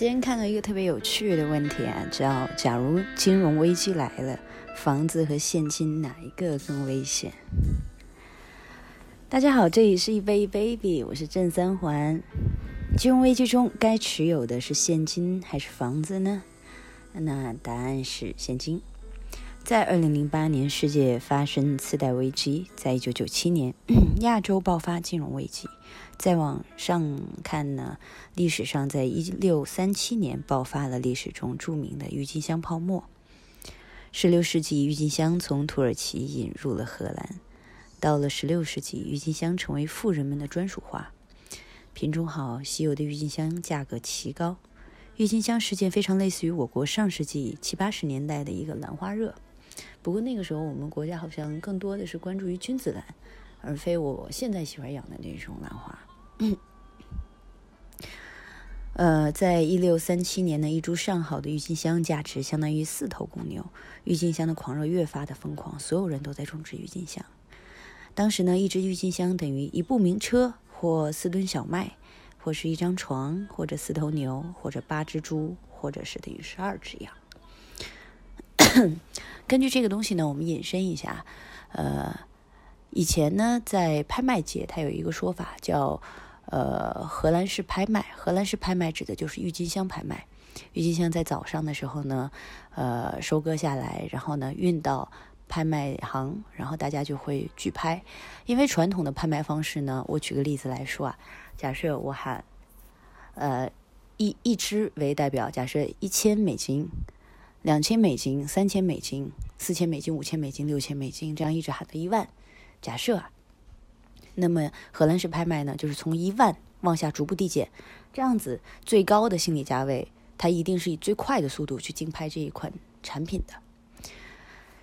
今天看到一个特别有趣的问题啊，叫“假如金融危机来了，房子和现金哪一个更危险？”大家好，这里是一杯 baby，我是郑三环。金融危机中该持有的是现金还是房子呢？那答案是现金。在二零零八年，世界发生次贷危机；在一九九七年，亚洲爆发金融危机。再往上看呢，历史上在一六三七年爆发了历史中著名的郁金香泡沫。十六世纪，郁金香从土耳其引入了荷兰。到了十六世纪，郁金香成为富人们的专属花，品种好、稀有的郁金香价格奇高。郁金香事件非常类似于我国上世纪七八十年代的一个兰花热。不过那个时候，我们国家好像更多的是关注于君子兰，而非我现在喜欢养的那种兰花。呃，在一六三七年呢，一株上好的郁金香价值相当于四头公牛。郁金香的狂热越发的疯狂，所有人都在种植郁金香。当时呢，一只郁金香等于一部名车，或四吨小麦，或是一张床，或者四头牛，或者八只猪，或者是等于十二只羊。根据这个东西呢，我们引申一下，呃，以前呢，在拍卖界，它有一个说法叫，呃，荷兰式拍卖。荷兰式拍卖指的就是郁金香拍卖。郁金香在早上的时候呢，呃，收割下来，然后呢，运到拍卖行，然后大家就会举拍。因为传统的拍卖方式呢，我举个例子来说啊，假设我喊，呃，一一只为代表，假设一千美金。两千美金、三千美金、四千美金、五千美金、六千美金，这样一直喊到一万。假设啊，那么荷兰式拍卖呢，就是从一万往下逐步递减，这样子最高的心理价位，它一定是以最快的速度去竞拍这一款产品的。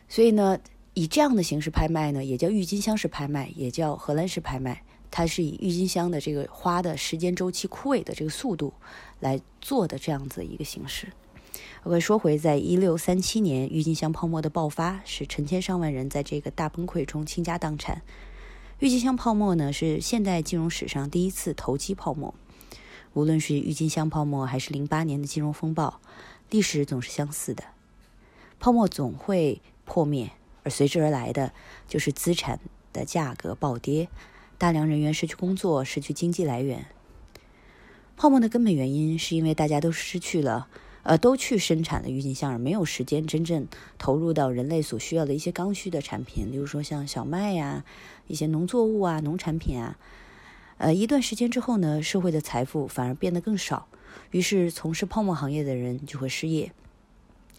所以呢，以这样的形式拍卖呢，也叫郁金香式拍卖，也叫荷兰式拍卖，它是以郁金香的这个花的时间周期枯萎的这个速度来做的这样子一个形式。OK，说回，在一六三七年，郁金香泡沫的爆发，使成千上万人在这个大崩溃中倾家荡产。郁金香泡沫呢，是现代金融史上第一次投机泡沫。无论是郁金香泡沫，还是零八年的金融风暴，历史总是相似的。泡沫总会破灭，而随之而来的就是资产的价格暴跌，大量人员失去工作，失去经济来源。泡沫的根本原因，是因为大家都失去了。呃，都去生产了郁金香，而没有时间真正投入到人类所需要的一些刚需的产品，例如说像小麦呀、一些农作物啊、农产品啊。呃，一段时间之后呢，社会的财富反而变得更少，于是从事泡沫行业的人就会失业，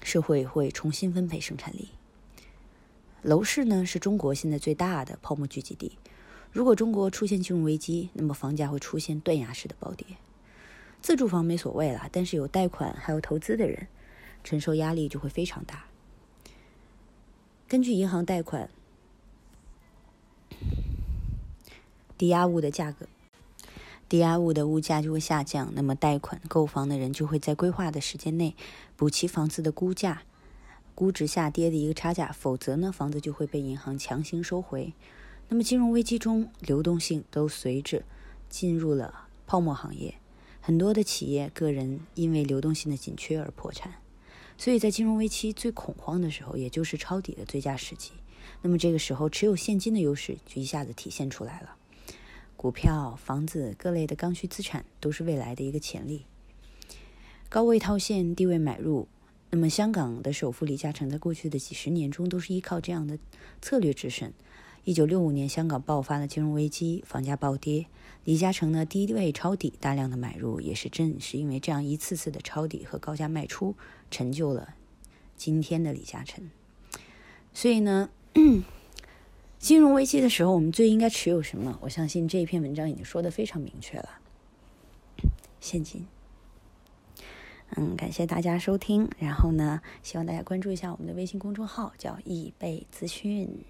社会会重新分配生产力。楼市呢，是中国现在最大的泡沫聚集地。如果中国出现金融危机，那么房价会出现断崖式的暴跌。自住房没所谓了，但是有贷款还有投资的人，承受压力就会非常大。根据银行贷款，抵押物的价格，抵押物的物价就会下降，那么贷款购房的人就会在规划的时间内补齐房子的估价，估值下跌的一个差价，否则呢，房子就会被银行强行收回。那么金融危机中，流动性都随着进入了泡沫行业。很多的企业、个人因为流动性的紧缺而破产，所以在金融危机最恐慌的时候，也就是抄底的最佳时机。那么这个时候，持有现金的优势就一下子体现出来了。股票、房子各类的刚需资产都是未来的一个潜力。高位套现、低位买入。那么香港的首富李嘉诚在过去的几十年中都是依靠这样的策略制胜。一九六五年，香港爆发了金融危机，房价暴跌。李嘉诚呢，低位抄底，大量的买入，也是正是因为这样一次次的抄底和高价卖出，成就了今天的李嘉诚。所以呢，金融危机的时候，我们最应该持有什么？我相信这一篇文章已经说的非常明确了，现金。嗯，感谢大家收听，然后呢，希望大家关注一下我们的微信公众号，叫易贝资讯。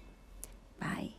Bye.